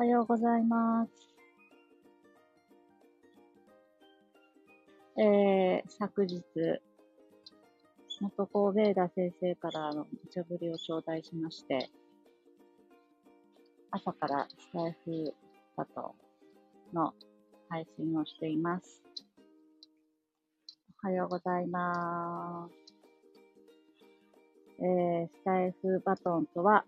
おはようございます。えー、昨日、元神戸田先生からの無茶ぶりを頂戴しまして、朝からスタイフだとの配信をしています。おはようございます。えー、スタイフバトンとは、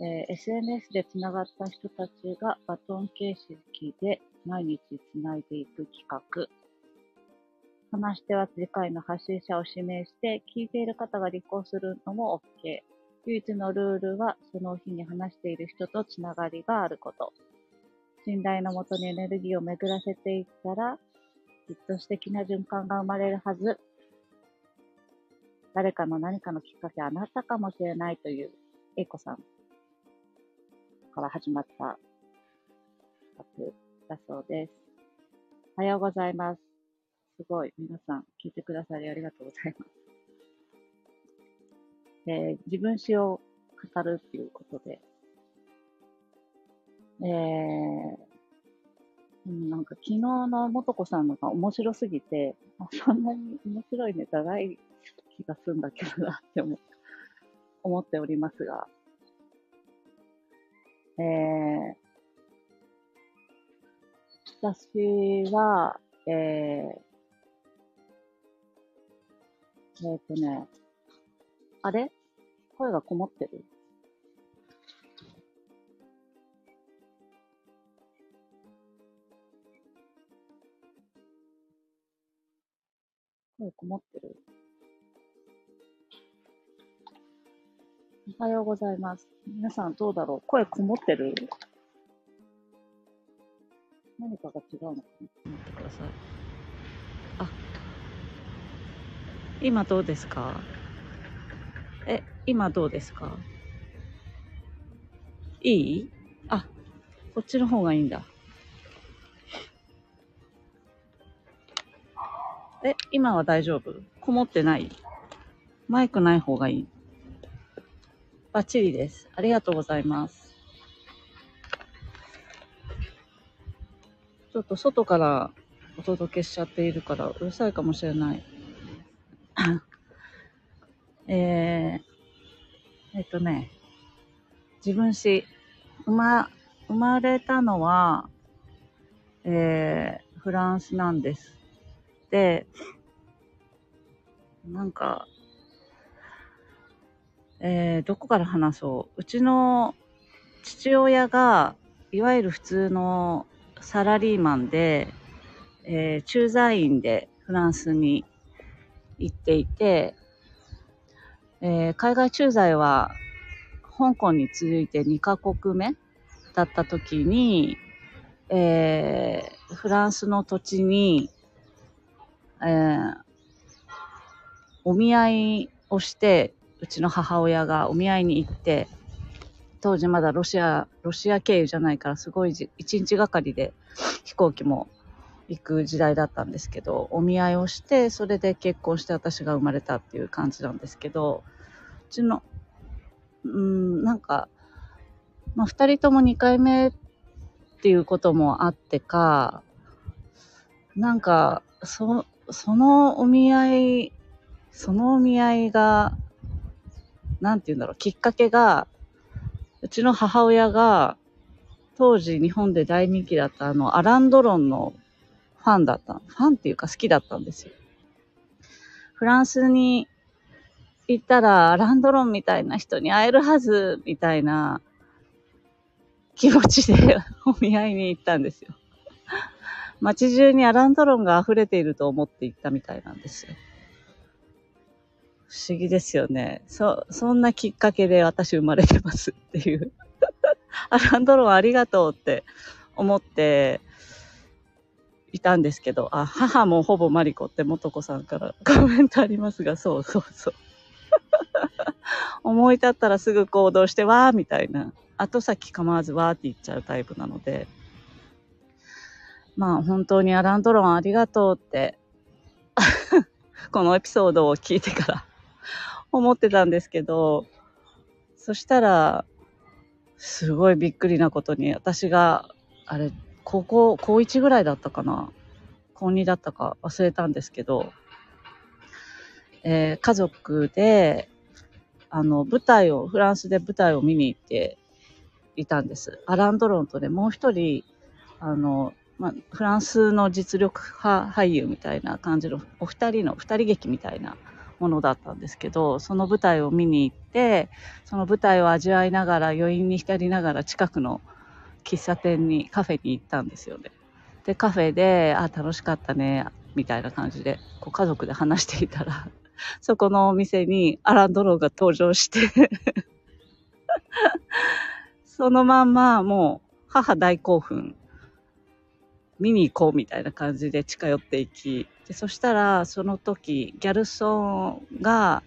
えー、SNS でつながった人たちがバトン形式で毎日つないでいく企画。話しては次回の発信者を指名して、聞いている方が立候するのも OK。唯一のルールは、その日に話している人とつながりがあること。信頼のもとにエネルギーを巡らせていったら、きっと素敵な循環が生まれるはず。誰かの何かのきっかけあなたかもしれないという、A 子さんから始まった企画だそうです。おはようございます。すごい、皆さん聞いてくださりありがとうございます。えー、自分史を語るっていうことで、えー、なんか昨日のもとこさんのが面白すぎて、そんなに面白いネタない気がするんだけどなって思思っておりますが、えー、私は、えー、えっ、とね、あれ？声がこもってる？声こもってる？おはようございます。皆さんどうだろう？声こもってる？何かが違うのかな？待ってください。あ、今どうですか？え、今どうですか？いい？あ、こっちの方がいいんだ。え、今は大丈夫？こもってない？マイクない方がいい？バッチリです。ありがとうございます。ちょっと外からお届けしちゃっているからうるさいかもしれない。えー、えっとね、自分史、生ま、生まれたのは、えー、フランスなんです。で、なんか、えー、どこから話そう。うちの父親がいわゆる普通のサラリーマンで、えー、駐在員でフランスに行っていて、えー、海外駐在は香港に続いて2カ国目だった時に、えー、フランスの土地に、えー、お見合いをしてうちの母親がお見合いに行って、当時まだロシア、ロシア経由じゃないからすごい一日がかりで飛行機も行く時代だったんですけど、お見合いをして、それで結婚して私が生まれたっていう感じなんですけど、うちの、うん、なんか、まあ、二人とも2回目っていうこともあってか、なんか、そ、そのお見合い、そのお見合いが、なんて言うんだろう、きっかけが、うちの母親が、当時日本で大人気だったあの、アランドロンのファンだった。ファンっていうか好きだったんですよ。フランスに行ったら、アランドロンみたいな人に会えるはず、みたいな気持ちで お見合いに行ったんですよ。街中にアランドロンが溢れていると思って行ったみたいなんですよ。不思議ですよね。そ、そんなきっかけで私生まれてますっていう。アランドロンありがとうって思っていたんですけど、あ、母もほぼマリコって元子さんから コメントありますが、そうそうそう。思い立ったらすぐ行動して、わーみたいな。後先構わずわーって言っちゃうタイプなので、まあ本当にアランドロンありがとうってこのエピソードを聞いてから思ってたんですけど、そしたら、すごいびっくりなことに、私が、あれ、高校、高1ぐらいだったかな高2だったか忘れたんですけど、えー、家族で、あの、舞台を、フランスで舞台を見に行っていたんです。アラン・ドロンとでもう一人、あの、まあ、フランスの実力派俳優みたいな感じのお二人の二人劇みたいなものだったんですけどその舞台を見に行ってその舞台を味わいながら余韻に浸りながら近くの喫茶店にカフェに行ったんですよね。でカフェで「あ楽しかったね」みたいな感じでこう家族で話していたらそこのお店にアラン・ドローが登場してそのまんまもう母大興奮見に行こうみたいな感じで近寄っていきでそしたらその時ギャルソンが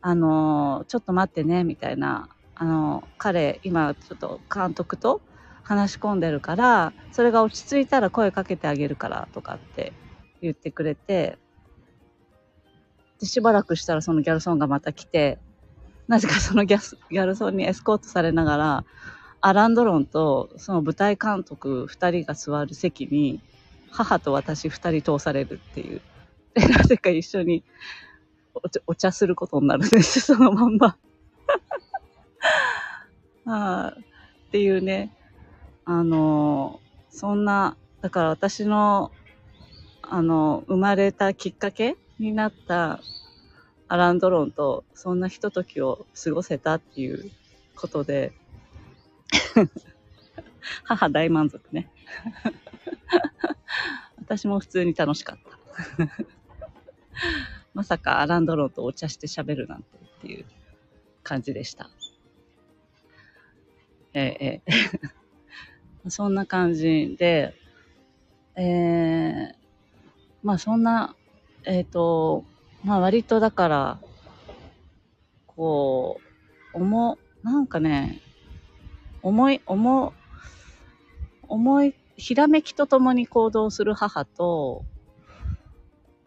あのちょっと待ってねみたいなあの彼今ちょっと監督と話し込んでるからそれが落ち着いたら声かけてあげるからとかって言ってくれてでしばらくしたらそのギャルソンがまた来てなぜかそのギャギャルソンにエスコートされながらアラン・ドロンとその舞台監督2人が座る席に母と私2人通されるっていう。で、なぜか一緒にお茶お茶することになるんです そのまんま あ。っていうね。あの、そんな、だから私の、あの、生まれたきっかけになったアラン・ドロンとそんなひとときを過ごせたっていうことで、母大満足ね。私も普通に楽しかった。まさかアランドローとお茶して喋るなんてっていう感じでした。えー、えー、そんな感じで、えー、まあそんな、えっ、ー、と、まあ割とだから、こう、思、なんかね、思い、思、思い、ひらめきとともに行動する母と、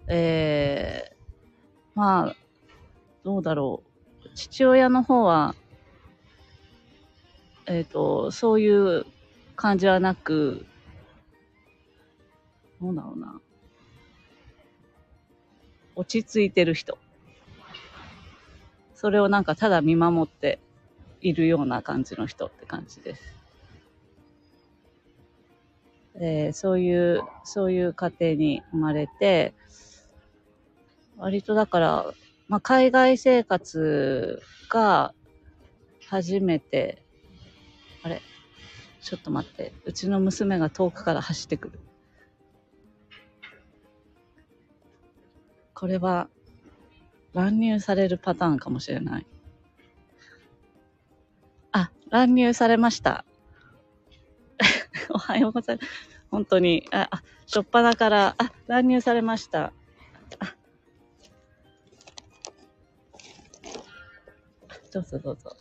えー、まあ、どうだろう。父親の方は、えっ、ー、と、そういう感じはなく、どうだろうな。落ち着いてる人。それをなんかただ見守っているような感じの人って感じです。えー、そういう、そういう家庭に生まれて、割とだから、まあ、海外生活が初めて、あれ？ちょっと待って。うちの娘が遠くから走ってくる。これは乱入されるパターンかもしれない。あ乱入されました。ようございます。本当に、あ、あしょっぱなから、あ、乱入されました。あどうぞどうぞ。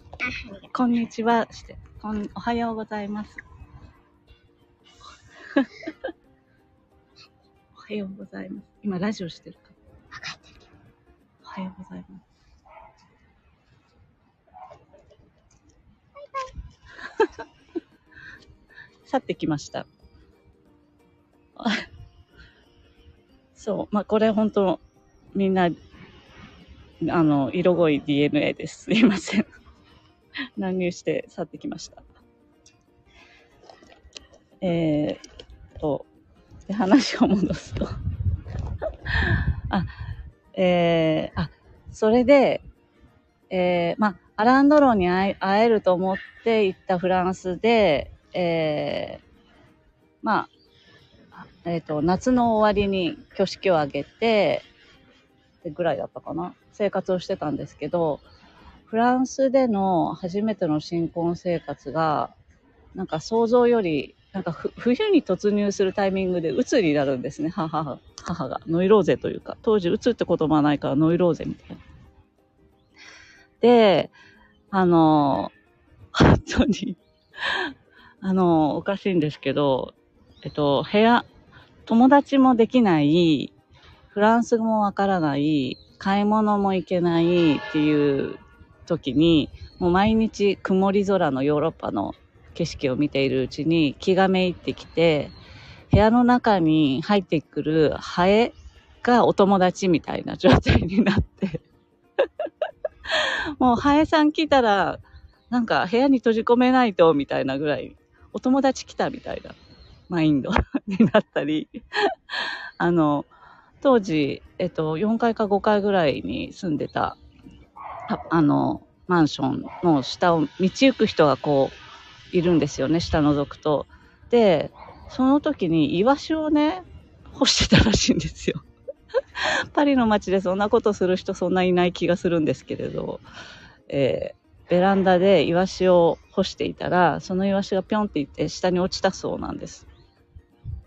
こんにちはして、こん、おはようございます。おはようございます。今ラジオしてるか？おはようございます。去ってきました。そう、まあ、これ本当、みんな、あの、色濃い DNA です。すいません。乱入して去ってきました。えー、と、で話を戻すと あ、えー、あ、それで、えー、まあ、アランドロンに会えると思って行ったフランスで、えー、まあ、えっ、ー、と、夏の終わりに挙式を挙げて、ってぐらいだったかな。生活をしてたんですけど、フランスでの初めての新婚生活が、なんか想像より、なんか冬に突入するタイミングで鬱になるんですね、母母が。ノイローゼというか、当時鬱って言葉はないからノイローゼみたいな。で、あの、本当にあの、おかしいんですけど、えっと、部屋、友達もできない、フランス語もわからない、買い物も行けないっていう時に、もう毎日曇り空のヨーロッパの景色を見ているうちに気がめいってきて、部屋の中に入ってくるハエがお友達みたいな状態になって。もうハエさん来たら、なんか部屋に閉じ込めないとみたいなぐらい、お友達来たみたいなマインド になったり あの、当時、えっと、4階か5階ぐらいに住んでた、あの、マンションの下を道行く人がこう、いるんですよね、下覗くと。で、その時にイワシをね、干してたらしいんですよ。パリの街でそんなことする人そんないない気がするんですけれど、えー、ベランダでイワシを干していたら、そのイワシがぴょんっていって下に落ちたそうなんです。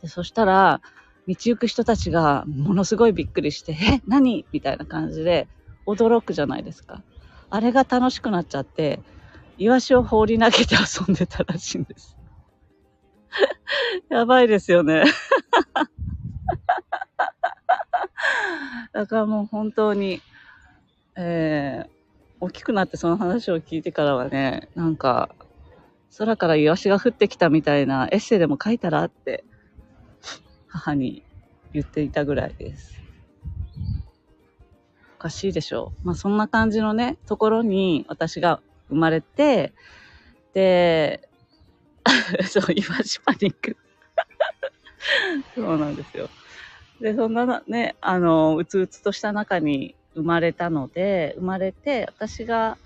でそしたら、道行く人たちがものすごいびっくりして、え、何？みたいな感じで驚くじゃないですか。あれが楽しくなっちゃって、イワシを放り投げて遊んでたらしいんです。やばいですよね。だからもう本当に、えー、大きくなってその話を聞いてからはね、なんか、空からイワシが降ってきたみたいなエッセイでも書いたらって母に言っていたぐらいです。おかしいでしょう。まあそんな感じのね、ところに私が生まれて、で、そう、イワシパニック。そうなんですよ。で、そんなね、あの、うつうつとした中に生まれたので、生まれて、私が、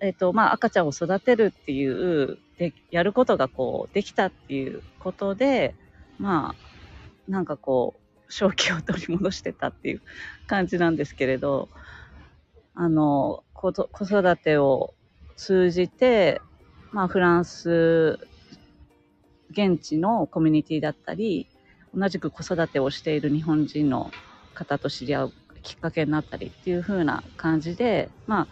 えっ、ー、と、まあ、赤ちゃんを育てるっていう、で、やることがこう、できたっていうことで、まあ、なんかこう、正気を取り戻してたっていう 感じなんですけれど、あの、子育てを通じて、まあ、フランス、現地のコミュニティだったり、同じく子育てをしている日本人の方と知り合うきっかけになったりっていう風な感じで、ま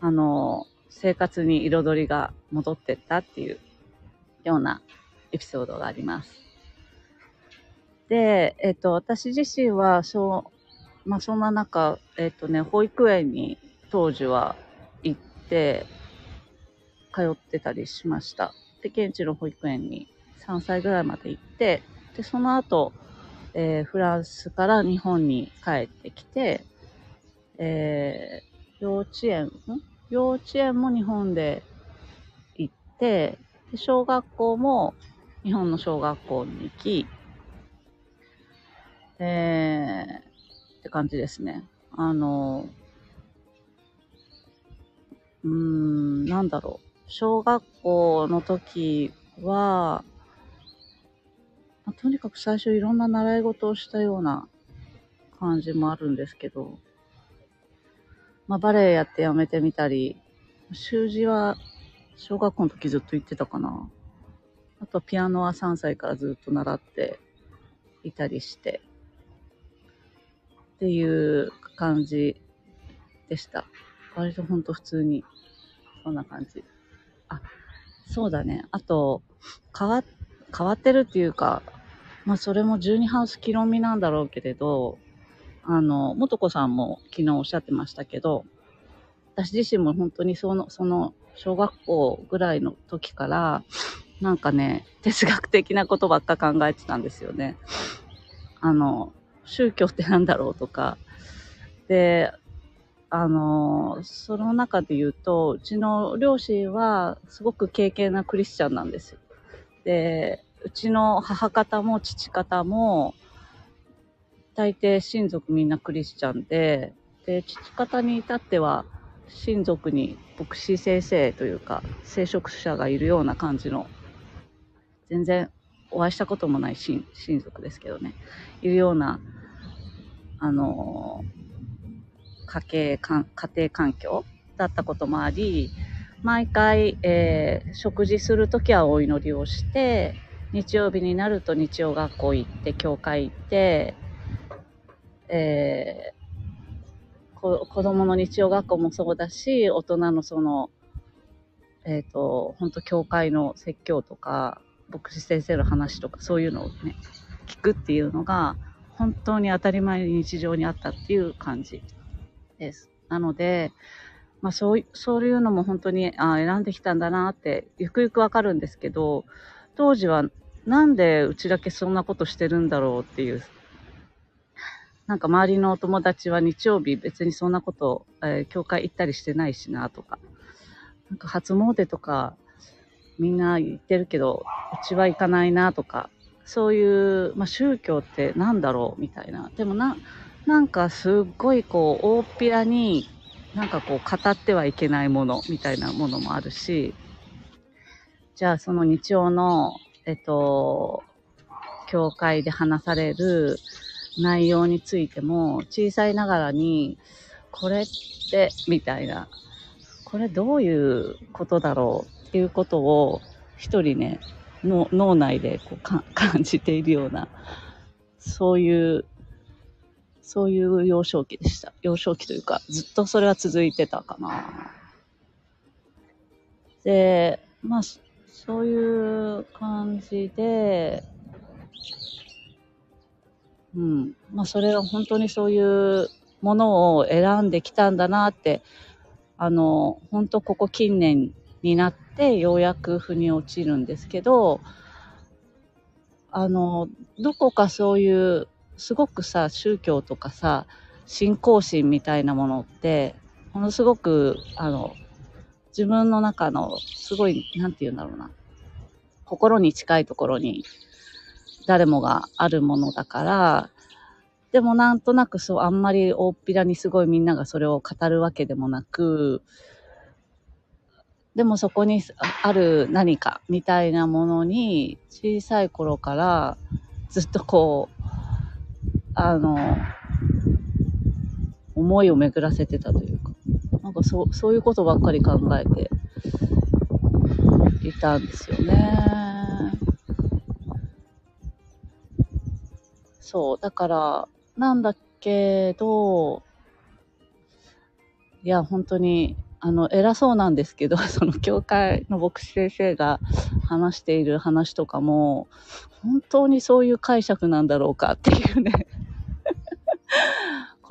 あ、あの、生活に彩りが戻ってったっていうようなエピソードがあります。で、えっと、私自身は、そう、まあ、そんな中、えっとね、保育園に当時は行って、通ってたりしました。で、現地の保育園に3歳ぐらいまで行って、で、その後、えー、フランスから日本に帰ってきて、えー、幼稚園、ん？幼稚園も日本で行って、で小学校も日本の小学校に行き、えー、って感じですね。あの、うーん、なんだろう。小学校の時は、まあ、とにかく最初いろんな習い事をしたような感じもあるんですけど、まあ、バレエやってやめてみたり、習字は小学校の時ずっと行ってたかな。あとピアノは3歳からずっと習っていたりして、っていう感じでした。割とほんと普通に、そんな感じ。あ、そうだね。あと、変わっ、変わってるっていうか、まあそれも12ハウスキロミなんだろうけれど、あの、もとこさんも昨日おっしゃってましたけど、私自身も本当にその、その、小学校ぐらいの時から、なんかね、哲学的なことばっか考えてたんですよね。あの、宗教って何だろうとか。で、あの、その中で言うと、うちの両親はすごく敬虔なクリスチャンなんですよ。で、うちの母方も父方も、大抵親族みんなクリスチャンで、で、父方に至っては、親族に牧師先生というか、聖職者がいるような感じの、全然お会いしたこともない親親族ですけどね、いるようなあの、家計か、家庭環境だったこともあり、毎回、えー、食事するときはお祈りをして、日曜日になると日曜学校行って、教会行って、えー、子供の日曜学校もそうだし、大人のその、えっ、ー、と、本当教会の説教とか、牧師先生の話とか、そういうのをね、聞くっていうのが、本当に当たり前に日常にあったっていう感じです。なので、まあそうそういうのも本当にあ選んできたんだなってゆくゆくわかるんですけど当時はなんでうちだけそんなことしてるんだろうっていうなんか周りのお友達は日曜日別にそんなこと、えー、教会行ったりしてないしなとかなんか初詣とかみんな行ってるけどうちは行かないなとかそういう、まあ、宗教って何だろうみたいな。でもななんかすっごいこう大っぴらになんかこう語ってはいけないものみたいなものもあるし、じゃあその日曜の、えっと、教会で話される内容についても小さいながらに、これって、みたいな、これどういうことだろうっていうことを一人ね、の脳内でこう感じているような、そういうそういう幼少期でした。幼少期というか、ずっとそれは続いてたかな。で、まあ、そういう感じで、うん。まあ、それは本当にそういうものを選んできたんだなって、あの、本当ここ近年になってようやく腑に落ちるんですけど、あの、どこかそういうすごくさ宗教とかさ信仰心みたいなものってものすごくあの自分の中のすごい何て言うんだろうな。心に近いところに誰もがあるものだからでもなんとなくそうあんまり大っぴらにすごいみんながそれを語るわけでもなくでもそこにある何かみたいなものに小さい頃からずっとこうあの、思いを巡らせてたというか、なんかそう、そういうことばっかり考えていたんですよね。そう、だから、なんだけど、いや、本当に、あの、偉そうなんですけど、その教会の牧師先生が話している話とかも、本当にそういう解釈なんだろうかっていうね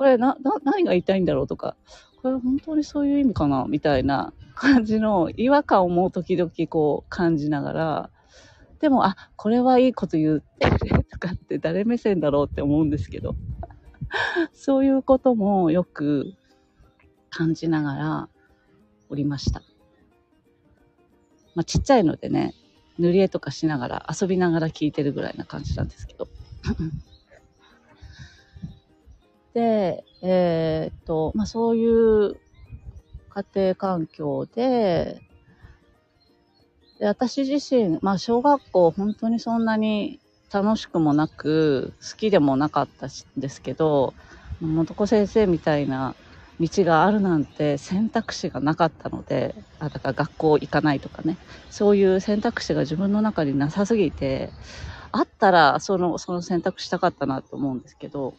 これな、な、何が言いたいんだろうとか、これ本当にそういう意味かなみたいな感じの違和感をもう時々こう感じながら、でも、あ、これはいいこと言ってるとかって誰目線だろうって思うんですけど、そういうこともよく感じながらおりました。まあ、ちっちゃいのでね、塗り絵とかしながら遊びながら聞いてるぐらいな感じなんですけど。で、えー、っと、まあ、そういう家庭環境で、で私自身、まあ、小学校本当にそんなに楽しくもなく、好きでもなかったんですけど、元子先生みたいな道があるなんて選択肢がなかったので、あだから学校行かないとかね、そういう選択肢が自分の中になさすぎて、あったらその、その選択したかったなと思うんですけど、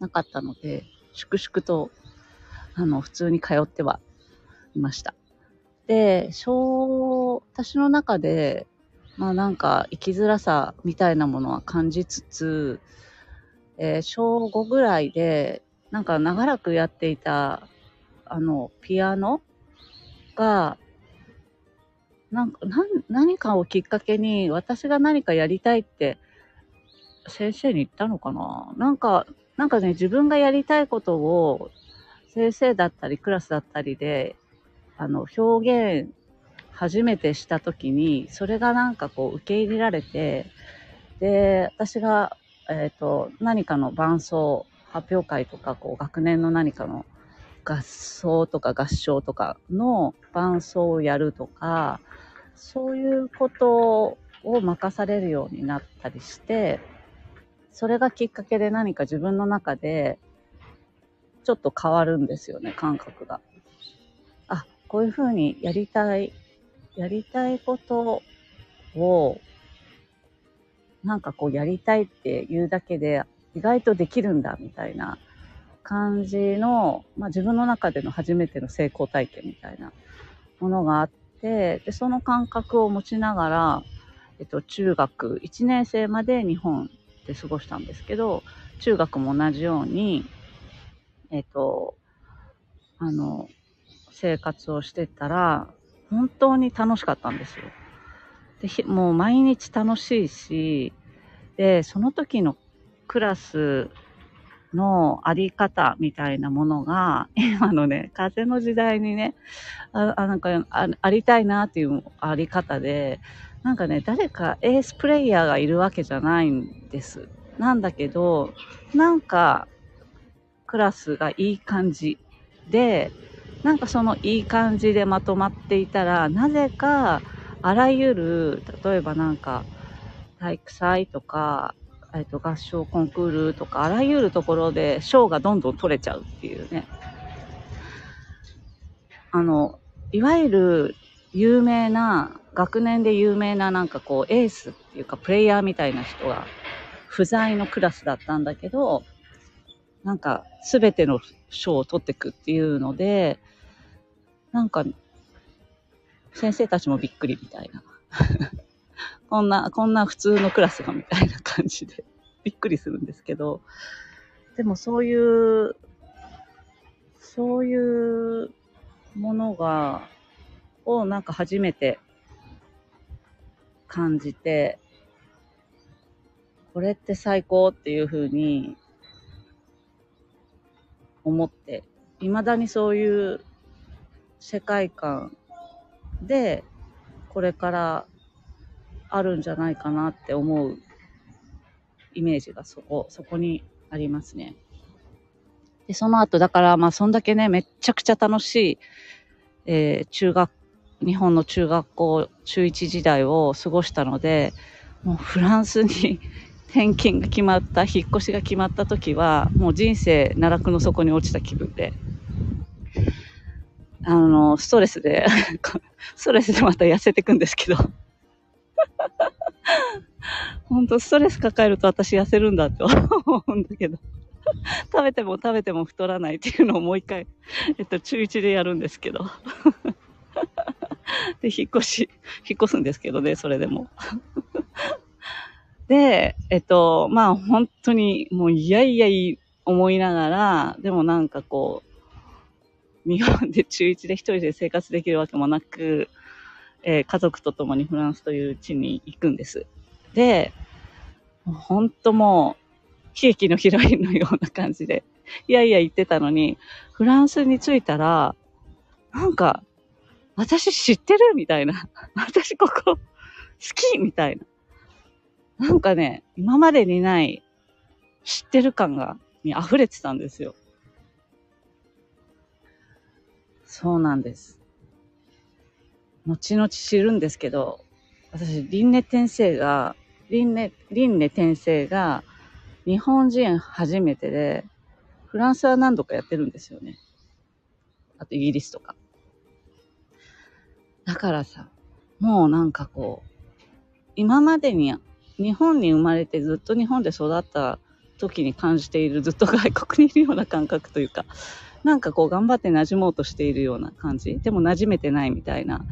なかったので、粛々と、あの、普通に通ってはいました。で、小、私の中で、まあなんか生きづらさみたいなものは感じつつ、えー、小5ぐらいで、なんか長らくやっていた、あの、ピアノが、なんか、何かをきっかけに私が何かやりたいって先生に言ったのかな？なんか、なんかね、自分がやりたいことを先生だったりクラスだったりで、あの、表現初めてした時に、それがなんかこう受け入れられて、で、私が、えっ、ー、と、何かの伴奏、発表会とか、こう、学年の何かの合奏とか合唱とかの伴奏をやるとか、そういうことを任されるようになったりして、それがきっかけで何か自分の中でちょっと変わるんですよね、感覚が。あ、こういうふうにやりたい、やりたいことを、なんかこうやりたいっていうだけで意外とできるんだみたいな感じの、まあ自分の中での初めての成功体験みたいなものがあって、で、その感覚を持ちながら、えっと、中学1年生まで日本で過ごしたんですけど、中学も同じように、えっ、と、あの、生活をしてたら、本当に楽しかったんですよ。で、もう毎日楽しいし、で、その時のクラスのあり方みたいなものが、今のね、風の時代にね、ああなんかあありたいなっていうあり方で、なんかね、誰かエースプレイヤーがいるわけじゃないんです。なんだけど、なんか、クラスがいい感じで、なんかそのいい感じでまとまっていたら、なぜか、あらゆる、例えばなんか、体育祭とか、えっと、合唱コンクールとか、あらゆるところで賞がどんどん取れちゃうっていうね。あの、いわゆる有名な、学年で有名ななんかこうエースっていうかプレイヤーみたいな人が不在のクラスだったんだけど、なんか全ての賞を取ってくっていうので、なんか先生たちもびっくりみたいな。こんな、こんな普通のクラスがみたいな感じでびっくりするんですけど、でもそういう、そういうものが、をなんか初めて感じて、これって最高っていうふうに思って、未だにそういう世界観で、これからあるんじゃないかなって思うイメージがそこ、そこにありますね。で、その後、だから、まあ、そんだけね、めっちゃくちゃ楽しい、えー、中学、日本の中学校、中1時代を過ごしたので、もうフランスに 転勤が決まった、引っ越しが決まった時は、もう人生奈落の底に落ちた気分で、あの、ストレスで ストレスでまた痩せていくんですけど。本当ストレス抱えると私痩せるんだって思うんだけど。食べても食べても太らないっていうのをもう一回、えっと、中1でやるんですけど。で、引っ越し、引っ越すんですけどね、それでも。で、えっと、まあ本当にもういやいやい思いながら、でもなんかこう、日本で中1で一人で生活できるわけもなく、えー、家族と共にフランスという地に行くんです。で、本当もう、喜劇のヒロインのような感じで、いやいや言ってたのに、フランスに着いたら、なんか、私知ってるみたいな。私ここ好きみたいな。なんかね、今までにない知ってる感が、に溢れてたんですよ。そうなんです。後々知るんですけど、私、輪廻転生が、輪廻、輪廻転生が、日本人初めてで、フランスは何度かやってるんですよね。あとイギリスとか。だからさ、もうなんかこう、今までに日本に生まれてずっと日本で育った時に感じているずっと外国にいるような感覚というか、なんかこう頑張って馴染もうとしているような感じ。でも馴染めてないみたいな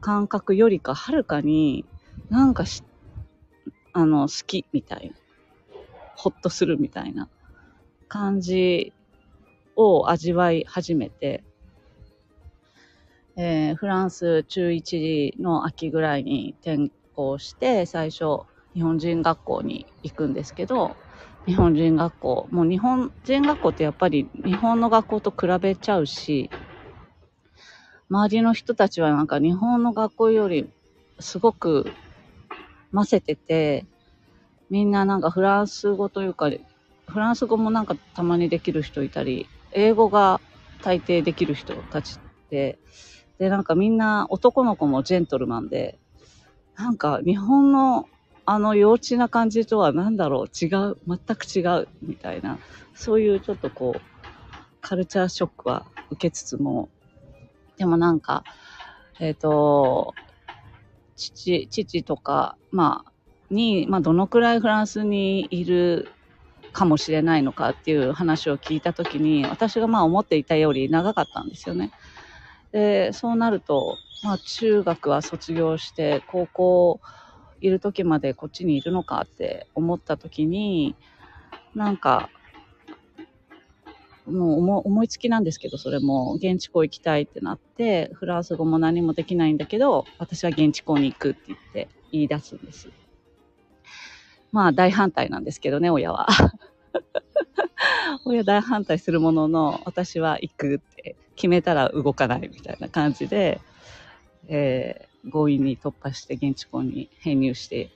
感覚よりかはるかになんかし、あの、好きみたいな。ほっとするみたいな感じを味わい始めて、えー、フランス中1の秋ぐらいに転校して、最初、日本人学校に行くんですけど、日本人学校。もう日本人学校ってやっぱり日本の学校と比べちゃうし、周りの人たちはなんか日本の学校よりすごく混ぜてて、みんななんかフランス語というか、フランス語もなんかたまにできる人いたり、英語が大抵できる人たちって、で、なんかみんな男の子もジェントルマンで、なんか日本のあの幼稚な感じとは何だろう違う全く違うみたいなそういうちょっとこうカルチャーショックは受けつつもでもなんかえっ、ー、と父父とかまあに、まあ、どのくらいフランスにいるかもしれないのかっていう話を聞いた時に私がまあ思っていたより長かったんですよね。でそうなると、まあ、中学は卒業して高校いる時までこっちにいるのかって思った時に、なんか、もう思いつきなんですけど、それも現地校行きたいってなって、フランス語も何もできないんだけど、私は現地校に行くって言って言い出すんです。まあ大反対なんですけどね、親は。親大反対するものの、私は行くって決めたら動かないみたいな感じで、えー、強引に突破して現地校に編入して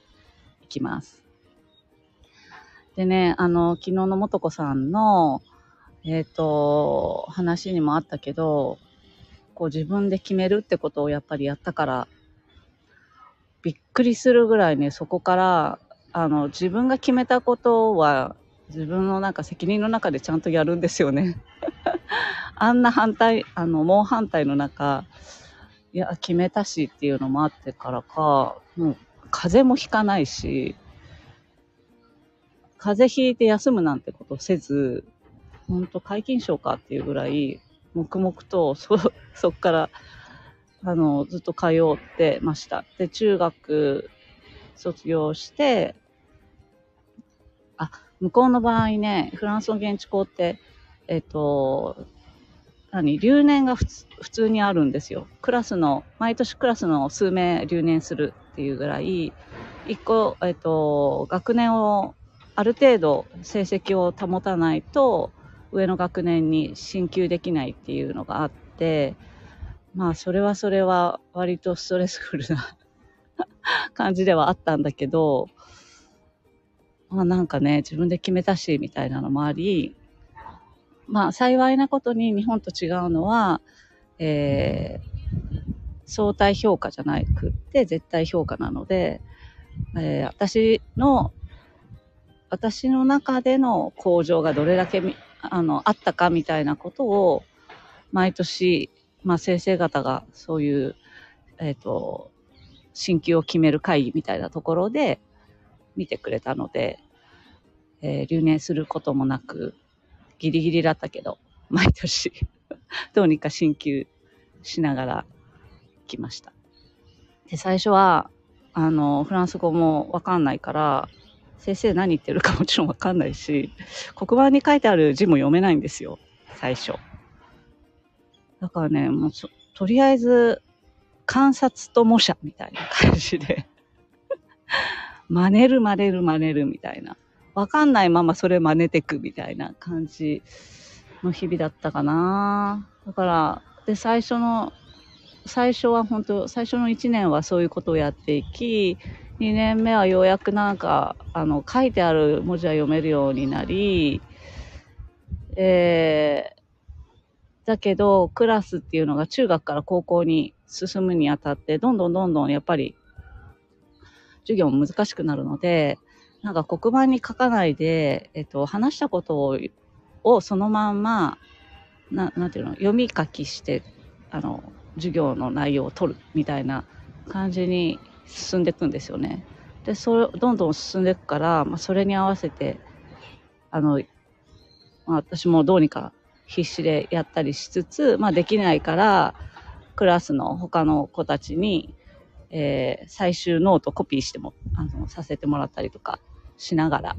いきます。でね、あの、昨日のもとこさんの、えっ、ー、と、話にもあったけど、こう自分で決めるってことをやっぱりやったから、びっくりするぐらいね、そこから、あの、自分が決めたことは、自分のなんか責任の中でちゃんとやるんですよね。あんな反対、あの、猛反対の中、いや、決めたしっていうのもあってからか、もう、風邪もひかないし、風邪ひいて休むなんてことせず、ほんと皆勤賞かっていうぐらい、黙々と、そ、そっから、あの、ずっと通ってました。で、中学卒業して、あ、向こうの場合ね、フランスの現地校って、えっ、と、何留年が普通にあるんですよ。クラスの、毎年クラスの数名留年するっていうぐらい、一個、えっ、と、学年をある程度成績を保たないと上の学年に進級できないっていうのがあってまあそれはそれは割とストレスフルな 感じではあったんだけどまあなんかね自分で決めたしみたいなのもありまあ幸いなことに日本と違うのは、えー、相対評価じゃなくって絶対評価なので、えー、私の私の中での向上がどれだけあのあったかみたいなことを毎年、まあ、先生方がそういう、えっ、ー、と進級を決める会議みたいなところで見てくれたので、えー、留年することもなくギリギリだったけど毎年 どうにか進級しながら来ました。で最初はあのフランス語もわかんないから先生何言ってるかもちろんわかんないし、黒板に書いてある字も読めないんですよ、最初。だからね、もうとりあえず、観察と模写みたいな感じで 真似る真似る真似るみたいな。わかんないままそれ真似てくみたいな感じの日々だったかな。だから、で、最初の、最初は本当、最初の1年はそういうことをやっていき、2年目はようやくなんか、あの、書いてある文字は読めるようになり、えー、だけど、クラスっていうのが中学から高校に進むにあたって、どんどんどんどんやっぱり、授業も難しくなるので、なんか黒板に書かないで、えっと、話したことををそのまんま、ななんていうの、読み書きして、あの、授業の内容を取るみたいな感じに進んでいくんですよね。で、それ、どんどん進んでいくから、まあ、それに合わせて、あの、まあ、私もどうにか必死でやったりしつつ、まあ、できないから、クラスの他の子たちに、えー、最終ノートコピーしても、あの、させてもらったりとかしながら。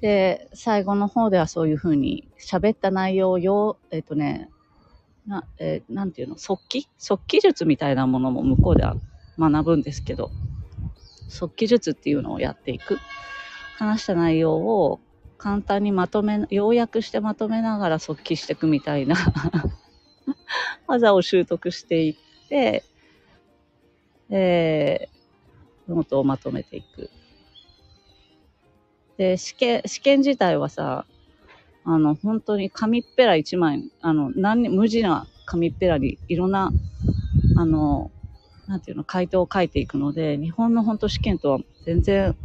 で、最後の方ではそういうふうに喋った内容をよ、えっ、とね、な、えー、なんていうの、速記？速記術みたいなものも向こうでは学ぶんですけど、速記術っていうのをやっていく。話した内容を簡単にまとめ、要約してまとめながら速記していくみたいな 技を習得していって、えー、ノートをまとめていく。で、試験、試験自体はさ、あの、本当に紙っぺら一枚、あの、何、無地な紙っぺらにいろんな、あの、なんていうの、回答を書いていくので、日本の本当試験とは全然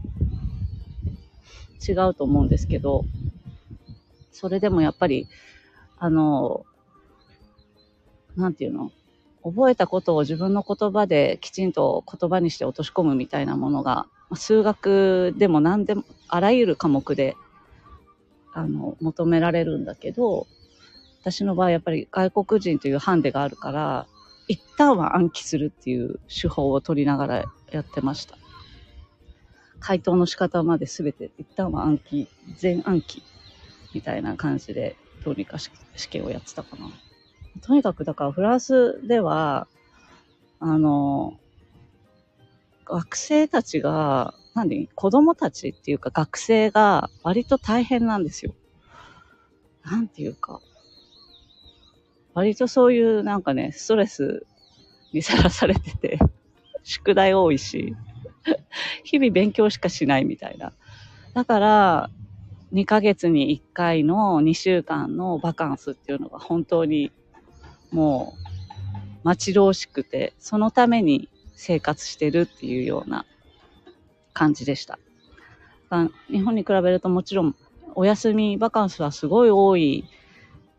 違うと思うんですけど、それでもやっぱり、あの、なんていうの、覚えたことを自分の言葉できちんと言葉にして落とし込むみたいなものが、数学でも何でも、あらゆる科目であの、求められるんだけど、私の場合やっぱり外国人というハンデがあるから、一旦は暗記するっていう手法を取りながらやってました。回答の仕方まで全て一旦は暗記、全暗記みたいな感じで、どうにか試験をやってたかな。とにかく、だからフランスでは、あの、学生たちが、何子供たちっていうか学生が割と大変なんですよ。なんていうか。割とそういうなんかね、ストレスにさらされてて、宿題多いし、日々勉強しかしないみたいな。だから、2ヶ月に1回の2週間のバカンスっていうのが本当にもう待ち遠しくて、そのために生活してるっていうような感じでした。日本に比べるともちろんお休みバカンスはすごい多い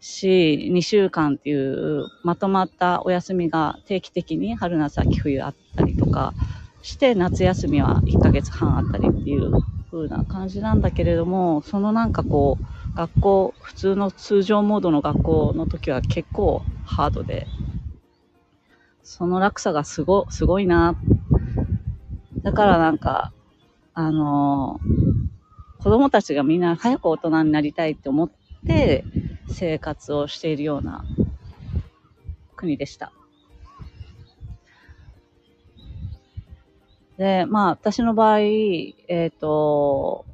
し、2週間っていうまとまったお休みが定期的に春夏秋冬あったりとかして、夏休みは1ヶ月半あったりっていう風な感じなんだけれども、そのなんかこう、学校、普通の通常モードの学校の時は結構ハードで、その落差がすご、すごいな。だからなんか、あのー、子供たちがみんな早く大人になりたいって思って生活をしているような国でした。で、まあ、私の場合、えっ、ー、と、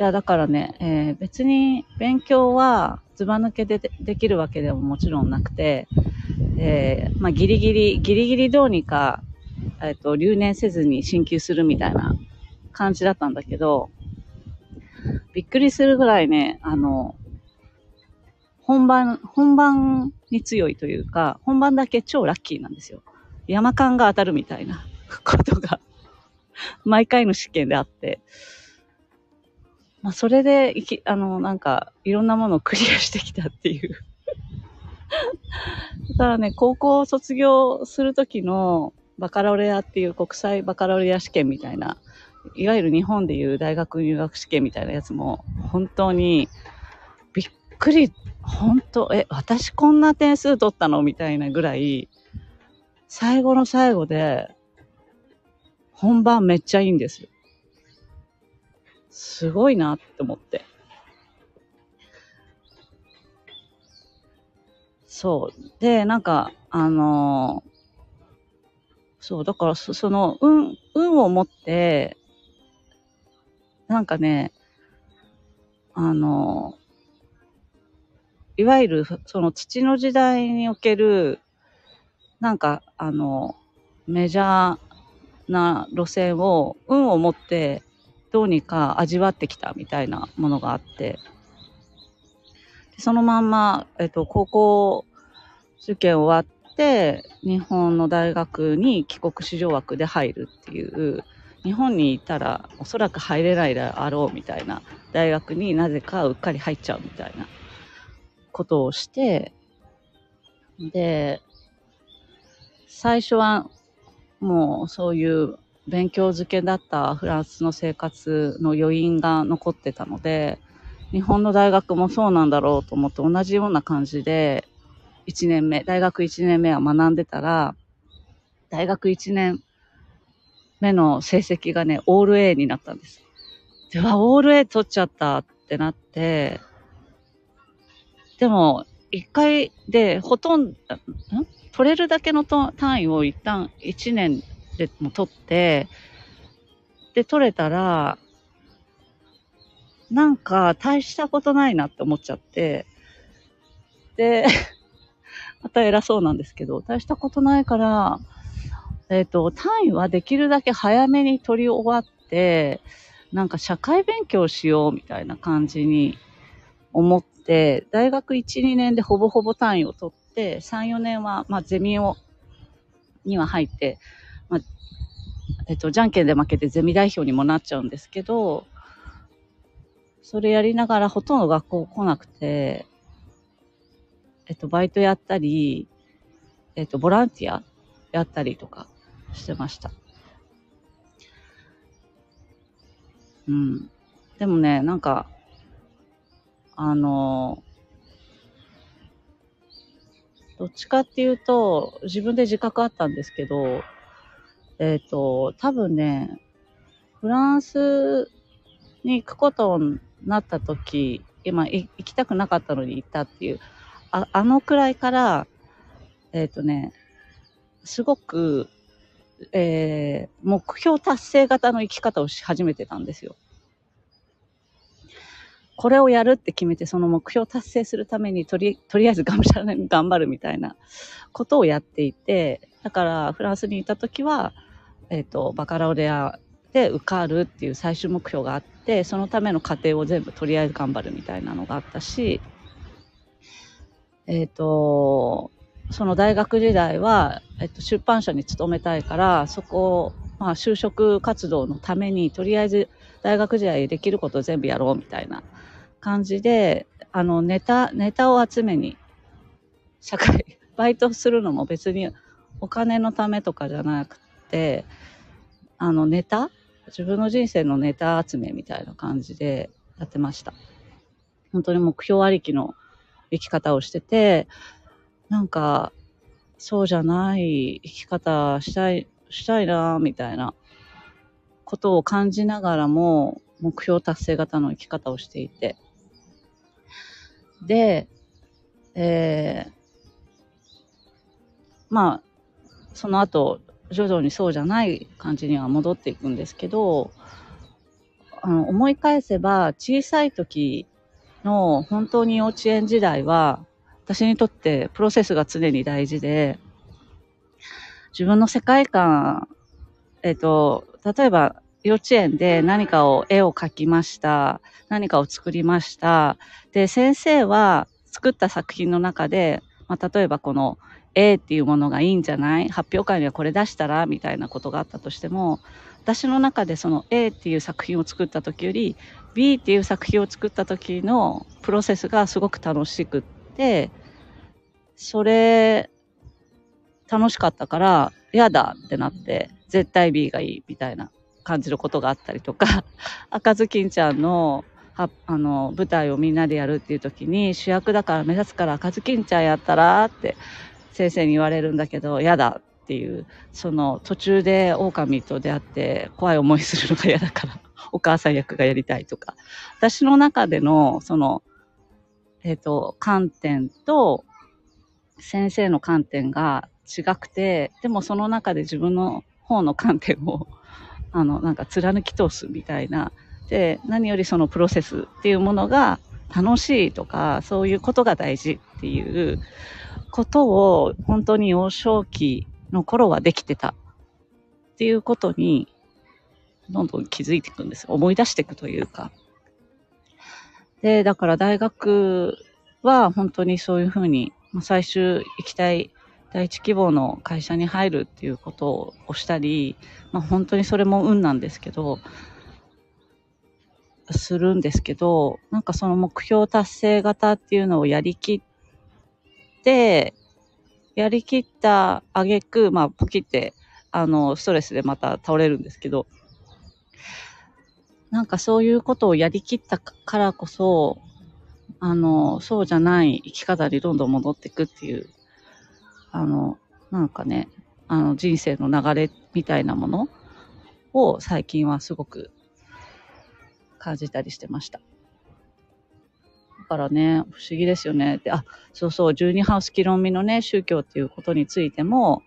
いや、だからね、えー、別に勉強はずば抜けでできるわけでももちろんなくて、えー、まあ、ギリギリ、ギリギリどうにか、えっ、と、留年せずに進級するみたいな感じだったんだけど、びっくりするぐらいね、あの、本番、本番に強いというか、本番だけ超ラッキーなんですよ。山間が当たるみたいな ことが毎回の試験であって、まあ、それで、いき、あの、なんか、いろんなものをクリアしてきたっていう だからね、高校卒業するときのバカロレアっていう国際バカロレア試験みたいな、いわゆる日本でいう大学入学試験みたいなやつも、本当にびっくり、本当、え、私こんな点数取ったのみたいなぐらい、最後の最後で、本番めっちゃいいんです。すごいなって思って。そう。で、なんか、あのー、そう、だからそ、その、運、運を持って、なんかね、あのー、いわゆる、その土の時代におけるなんか、あの、メジャーな路線を運を持ってどうにか味わってきたみたいなものがあって、そのまんま、えっと、高校受験終わって、日本の大学に帰国子女枠で入るっていう、日本にいたらおそらく入れないであろうみたいな大学になぜかうっかり入っちゃうみたいなことをして、で、最初はもうそういう勉強漬けだったフランスの生活の余韻が残ってたので、日本の大学もそうなんだろうと思って同じような感じで、1年目、大学1年目は学んでたら、大学1年目の成績がね、オール A になったんです。では、オール A 取っちゃったってなって、でも、一回でほとんど、ん？取れるだけの単位を一旦1年でも取って、で、取れたら、なんか大したことないなって思っちゃって、で、また偉そうなんですけど、大したことないから、えっ、ー、と、単位はできるだけ早めに取り終わって、なんか社会勉強しようみたいな感じに思って、大学1、2年でほぼほぼ単位を取って、3、4年は、まあ、ゼミを、には入って、まあ、えっと、じゃんけんで負けてゼミ代表にもなっちゃうんですけど、それやりながらほとんど学校来なくて、えっと、バイトやったり、えっと、ボランティアやったりとかしてました。うん。でもね、なんか、あの、どっちかっていうと、自分で自覚あったんですけど、えっ、ー、と、多分ね、フランスに行くことになった時、今行きたくなかったのに行ったっていう、ああのくらいから、えっ、ー、とね、すごく、えー、目標達成型の生き方をし始めてたんですよ。これをやるって決めて、その目標達成するためにとり、とりあえずがむしゃらに頑張るみたいなことをやっていて、だからフランスにいた時は、えっ、ー、と、バカラオレアで受かるっていう最終目標があって、そのための過程を全部とりあえず頑張るみたいなのがあったし、えっ、ー、と、その大学時代は、えっと、出版社に勤めたいから、そこ、まあ、就職活動のために、とりあえず大学時代できること全部やろうみたいな感じで、あの、ネタ、ネタを集めに、社会、バイトするのも別にお金のためとかじゃなくて、あの、ネタ自分の人生のネタ集めみたいな感じでやってました。本当に目標ありきの生き方をしてて、なんか、そうじゃない生き方したい、したいな、みたいなことを感じながらも、目標達成型の生き方をしていて。で、えー、まあ、その後、徐々にそうじゃない感じには戻っていくんですけど、あの、思い返せば、小さい時の本当に幼稚園時代は、私にとってプロセスが常に大事で、自分の世界観、えっ、と、例えば幼稚園で何かを絵を描きました。何かを作りました。で、先生は作った作品の中で、まあ、例えばこの A っていうものがいいんじゃない？発表会にはこれ出したら？みたいなことがあったとしても、私の中でその A っていう作品を作った時より B っていう作品を作った時のプロセスがすごく楽しくって、それ、楽しかったから、嫌だってなって、絶対 B がいいみたいな感じることがあったりとか、赤ずきんちゃんの、はあの、舞台をみんなでやるっていう時に、主役だから目指すから赤ずきんちゃんやったらって先生に言われるんだけど、嫌だっていう、その途中で狼と出会って怖い思いするのが嫌だから、お母さん役がやりたいとか。私の中での、その、えっ、ー、と、観点と、先生の観点が違くて、でもその中で自分の方の観点を、あの、なんか貫き通すみたいな。で、何よりそのプロセスっていうものが楽しいとか、そういうことが大事っていうことを本当に幼少期の頃はできてたっていうことに、どんどん気づいていくんです。思い出していくというか。で、だから大学は本当にそういうふうにまあ、最終行きたい第一希望の会社に入るっていうことをしたり、まあ、本当にそれも運なんですけど、するんですけど、なんかその目標達成型っていうのをやりきって、やりきった挙句、まあ、ポキって、あの、ストレスでまた倒れるんですけど、なんかそういうことをやりきったからこそ、あの、そうじゃない生き方にどんどん戻っていくっていう、あの、なんかね、あの、人生の流れみたいなものを最近はすごく感じたりしてました。からね、不思議ですよね。で、あ、そうそう、十二ハウス議論味のね、宗教っていうことについても、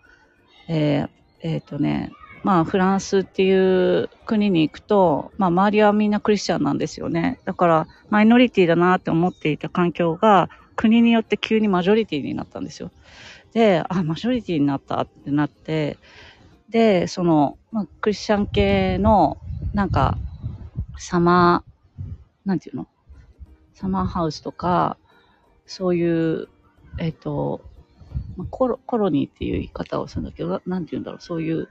えー、えっ、ー、とね、まあ、フランスっていう国に行くと、まあ、周りはみんなクリスチャンなんですよね。だから、マイノリティだなって思っていた環境が、国によって急にマジョリティになったんですよ。で、あ、マジョリティになったってなって、で、その、まあ、クリスチャン系の、なんか、サマー、なんていうの？サマーハウスとか、そういう、えっ、と、コロ、コロニーっていう言い方をするんだけど、なんて言うんだろう、そういう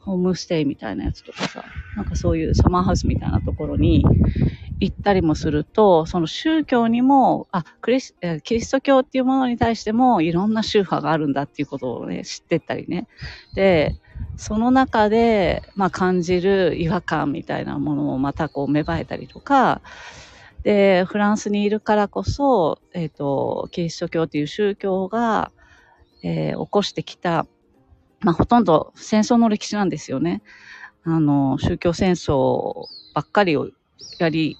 ホームステイみたいなやつとかさ、なんかそういうサマーハウスみたいなところに行ったりもすると、その宗教にも、あ、クリス、キリスト教っていうものに対してもいろんな宗派があるんだっていうことをね、知ってったりね。で、その中で、まあ感じる違和感みたいなものもまたこう芽生えたりとか、で、フランスにいるからこそ、えっ、ー、と、キリスト教っていう宗教が、えー、起こしてきたまあ、ほとんど戦争の歴史なんですよね。あの、宗教戦争ばっかりをやり、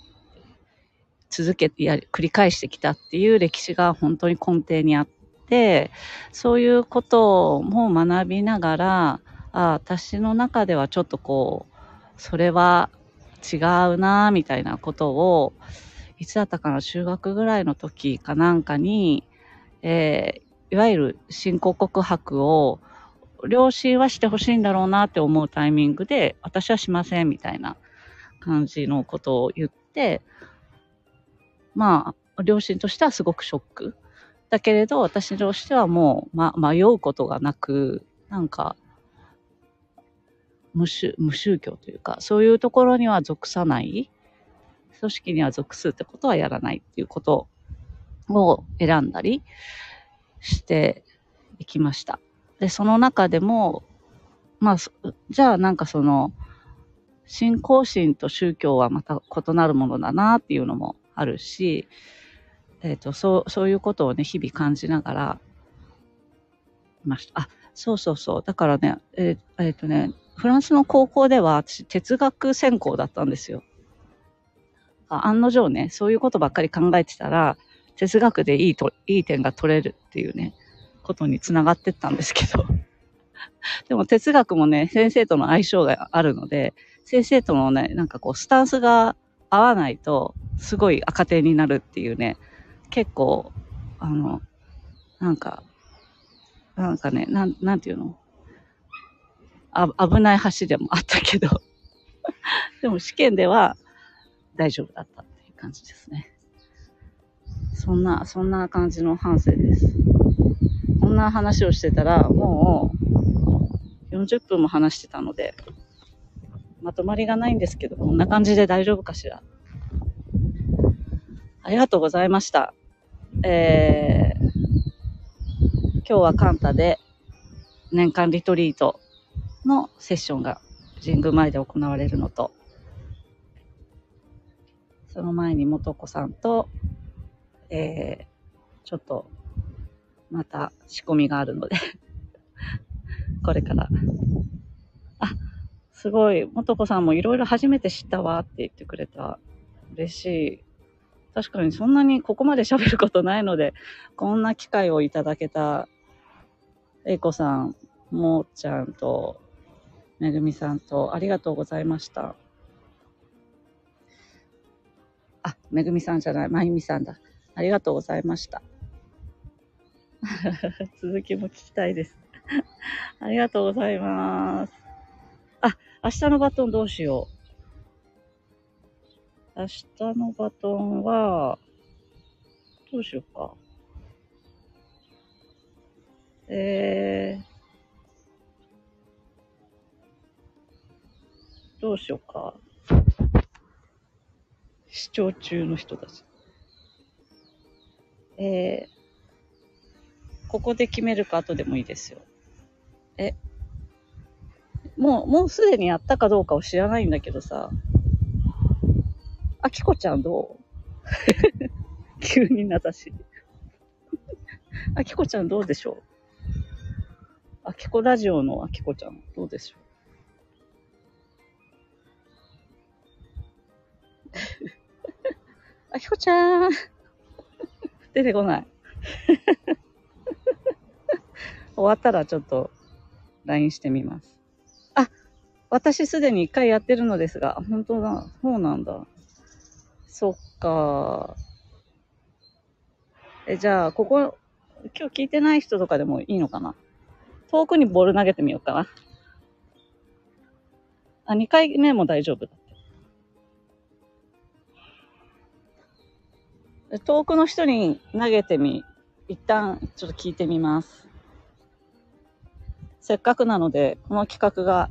続けてやり、繰り返してきたっていう歴史が本当に根底にあって、そういうことも学びながら、あ私の中ではちょっとこう、それは違うなみたいなことを、いつだったかな、中学ぐらいの時かなんかに、えー、いわゆる信仰告白を、両親はしてほしいんだろうなって思うタイミングで、私はしませんみたいな感じのことを言って、まあ、両親としてはすごくショック。だけれど、私としてはもう、ま、迷うことがなく、なんか、無宗無宗教というか、そういうところには属さない、組織には属するってことはやらないっていうことを選んだりしていきました。で、その中でも、まあ、じゃあなんかその、信仰心と宗教はまた異なるものだなっていうのもあるし、えっ、ー、と、そう、そういうことをね、日々感じながら、いました。あ、そうそうそう。だからね、えっ、ー、えー、とね、フランスの高校では私哲学専攻だったんですよ。案の定ね、そういうことばっかり考えてたら、哲学でいいと、いい点が取れるっていうね、ことにつながってったんですけど。でも哲学もね、先生との相性があるので、先生とのね、なんかこう、スタンスが合わないと、すごい赤点になるっていうね、結構、あの、なんか、なんかね、なん、なんていうの？あ危ない橋でもあったけど でも試験では大丈夫だったっていう感じですね。そんな、そんな感じの反省です。こんな話をしてたら、もう40分も話してたので、まとまりがないんですけど、こんな感じで大丈夫かしら。ありがとうございました。えー、今日はカンタで年間リトリートのセッションが神宮前で行われるのと、その前に元子さんと、えー、ちょっと、また仕込みがあるので これから。あ、すごい、元子さんもいろいろ初めて知ったわって言ってくれた。嬉しい。確かにそんなにここまで喋ることないので、こんな機会をいただけた、えいこさん、もーちゃんと、めぐみさんとありがとうございました。あ、めぐみさんじゃない、まゆみさんだ。ありがとうございました。続きも聞きたいです。ありがとうございます。あ、明日のバトンどうしよう。明日のバトンは、どうしようか。えー、どうしようか。視聴中の人たち。えー、ここで決めるか後でもいいですよ。え、もう、もうすでにやったかどうかを知らないんだけどさ。あきこちゃんどう？急に名指し。あきこちゃんどうでしょう？あきこラジオのあきこちゃんどうでしょう？あきこちゃん。出てこない。終わったらちょっと LINE してみます。あ、私すでに一回やってるのですが、本当だ。そうなんだ。そっか。え、じゃあ、ここ、今日聞いてない人とかでもいいのかな？遠くにボール投げてみようかな。あ、2回目も大丈夫だ。遠くの人に投げてみ、一旦ちょっと聞いてみます。せっかくなので、この企画が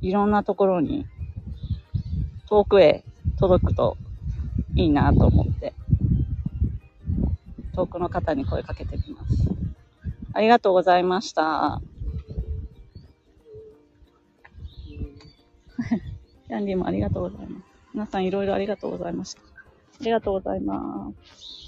いろんなところに遠くへ届くといいなと思って、遠くの方に声かけてみます。ありがとうございました。キャンディーもありがとうございます。皆さんいろいろありがとうございました。ありがとうございます。